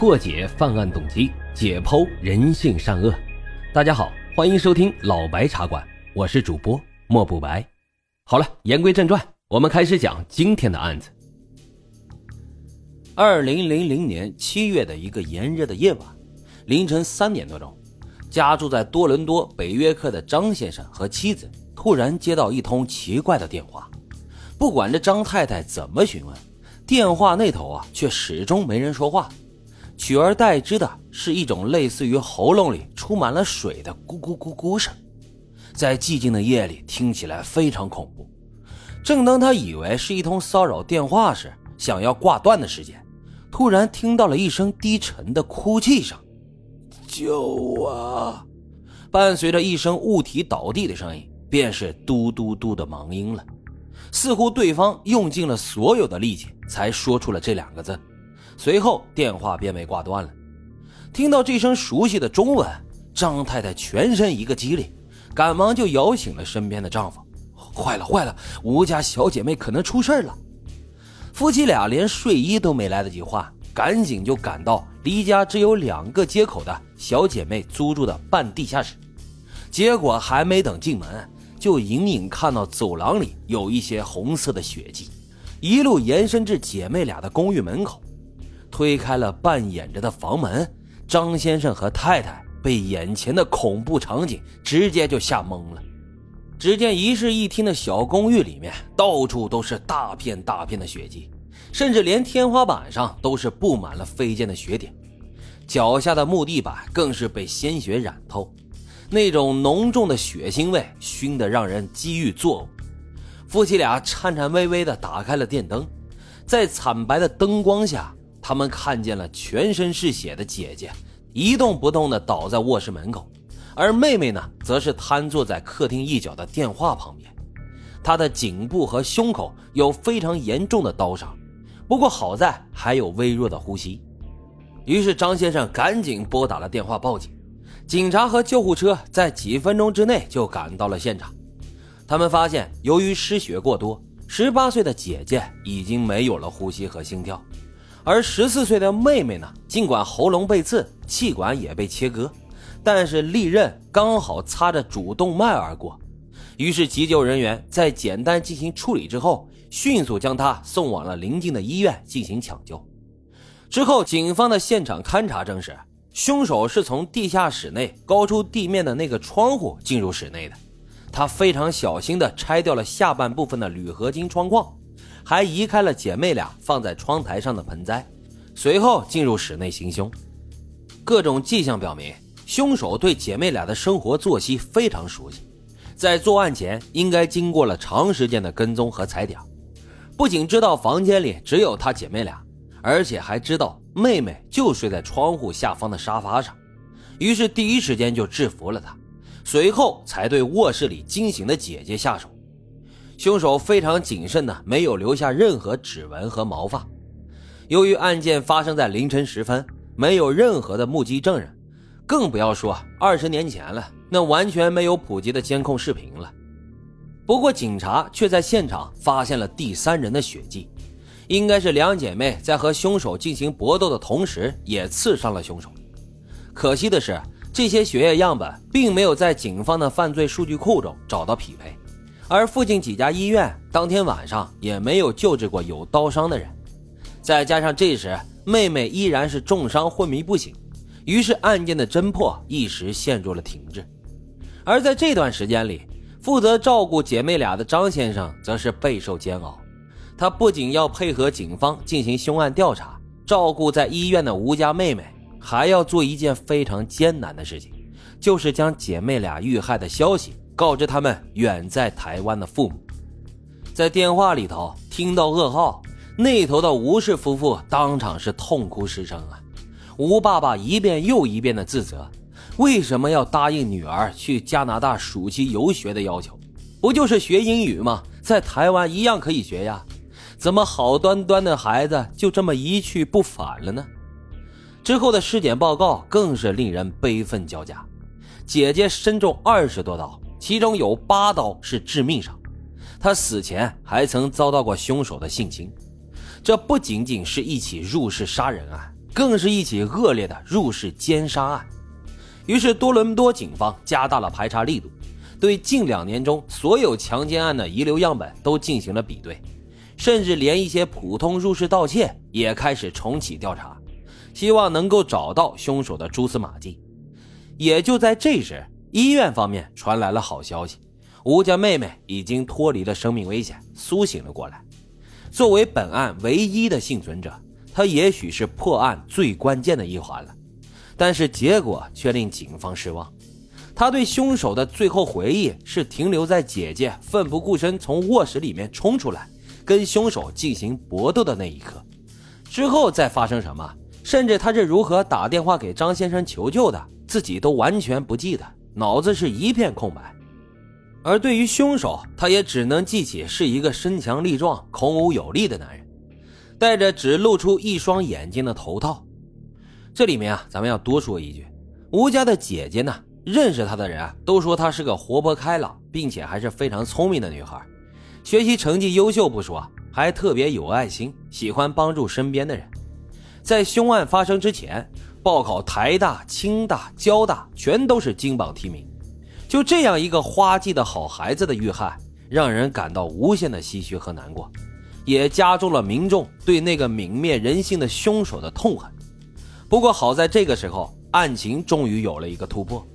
破解犯案动机，解剖人性善恶。大家好，欢迎收听老白茶馆，我是主播莫不白。好了，言归正传，我们开始讲今天的案子。二零零零年七月的一个炎热的夜晚，凌晨三点多钟，家住在多伦多北约克的张先生和妻子突然接到一通奇怪的电话，不管这张太太怎么询问，电话那头啊却始终没人说话。取而代之的是一种类似于喉咙里充满了水的咕咕咕咕声，在寂静的夜里听起来非常恐怖。正当他以为是一通骚扰电话时，想要挂断的时间，突然听到了一声低沉的哭泣声：“救我！”伴随着一声物体倒地的声音，便是嘟嘟嘟的忙音了。似乎对方用尽了所有的力气才说出了这两个字。随后电话便被挂断了。听到这声熟悉的中文，张太太全身一个激灵，赶忙就摇醒了身边的丈夫。坏了坏了，吴家小姐妹可能出事了。夫妻俩连睡衣都没来得及换，赶紧就赶到离家只有两个街口的小姐妹租住的半地下室。结果还没等进门，就隐隐看到走廊里有一些红色的血迹，一路延伸至姐妹俩的公寓门口。推开了半掩着的房门，张先生和太太被眼前的恐怖场景直接就吓懵了。只见一室一厅的小公寓里面，到处都是大片大片的血迹，甚至连天花板上都是布满了飞溅的血点，脚下的木地板更是被鲜血染透，那种浓重的血腥味熏得让人几欲作呕。夫妻俩颤颤巍巍地打开了电灯，在惨白的灯光下。他们看见了全身是血的姐姐，一动不动地倒在卧室门口，而妹妹呢，则是瘫坐在客厅一角的电话旁边。她的颈部和胸口有非常严重的刀伤，不过好在还有微弱的呼吸。于是张先生赶紧拨打了电话报警，警察和救护车在几分钟之内就赶到了现场。他们发现，由于失血过多，十八岁的姐姐已经没有了呼吸和心跳。而十四岁的妹妹呢？尽管喉咙被刺，气管也被切割，但是利刃刚好擦着主动脉而过。于是急救人员在简单进行处理之后，迅速将她送往了邻近的医院进行抢救。之后，警方的现场勘查证实，凶手是从地下室内高出地面的那个窗户进入室内的。他非常小心地拆掉了下半部分的铝合金窗框。还移开了姐妹俩放在窗台上的盆栽，随后进入室内行凶。各种迹象表明，凶手对姐妹俩的生活作息非常熟悉，在作案前应该经过了长时间的跟踪和踩点。不仅知道房间里只有她姐妹俩，而且还知道妹妹就睡在窗户下方的沙发上，于是第一时间就制服了她，随后才对卧室里惊醒的姐姐下手。凶手非常谨慎的，没有留下任何指纹和毛发。由于案件发生在凌晨时分，没有任何的目击证人，更不要说二十年前了，那完全没有普及的监控视频了。不过，警察却在现场发现了第三人的血迹，应该是两姐妹在和凶手进行搏斗的同时，也刺伤了凶手。可惜的是，这些血液样本并没有在警方的犯罪数据库中找到匹配。而附近几家医院当天晚上也没有救治过有刀伤的人，再加上这时妹妹依然是重伤昏迷不醒，于是案件的侦破一时陷入了停滞。而在这段时间里，负责照顾姐妹俩的张先生则是备受煎熬。他不仅要配合警方进行凶案调查，照顾在医院的吴家妹妹，还要做一件非常艰难的事情，就是将姐妹俩遇害的消息。告知他们远在台湾的父母，在电话里头听到噩耗，那头的吴氏夫妇当场是痛哭失声啊！吴爸爸一遍又一遍的自责，为什么要答应女儿去加拿大暑期游学的要求？不就是学英语吗？在台湾一样可以学呀！怎么好端端的孩子就这么一去不返了呢？之后的尸检报告更是令人悲愤交加，姐姐身中二十多刀。其中有八刀是致命伤，他死前还曾遭到过凶手的性侵，这不仅仅是一起入室杀人案，更是一起恶劣的入室奸杀案。于是，多伦多警方加大了排查力度，对近两年中所有强奸案的遗留样本都进行了比对，甚至连一些普通入室盗窃也开始重启调查，希望能够找到凶手的蛛丝马迹。也就在这时，医院方面传来了好消息：吴家妹妹已经脱离了生命危险，苏醒了过来。作为本案唯一的幸存者，她也许是破案最关键的一环了。但是结果却令警方失望。他对凶手的最后回忆是停留在姐姐奋不顾身从卧室里面冲出来，跟凶手进行搏斗的那一刻。之后再发生什么，甚至他是如何打电话给张先生求救的，自己都完全不记得，脑子是一片空白。而对于凶手，他也只能记起是一个身强力壮、孔武有力的男人，戴着只露出一双眼睛的头套。这里面啊，咱们要多说一句，吴家的姐姐呢，认识她的人啊，都说她是个活泼开朗，并且还是非常聪明的女孩，学习成绩优秀不说，还特别有爱心，喜欢帮助身边的人。在凶案发生之前，报考台大、清大、交大全都是金榜题名。就这样一个花季的好孩子的遇害，让人感到无限的唏嘘和难过，也加重了民众对那个泯灭人性的凶手的痛恨。不过好在这个时候，案情终于有了一个突破。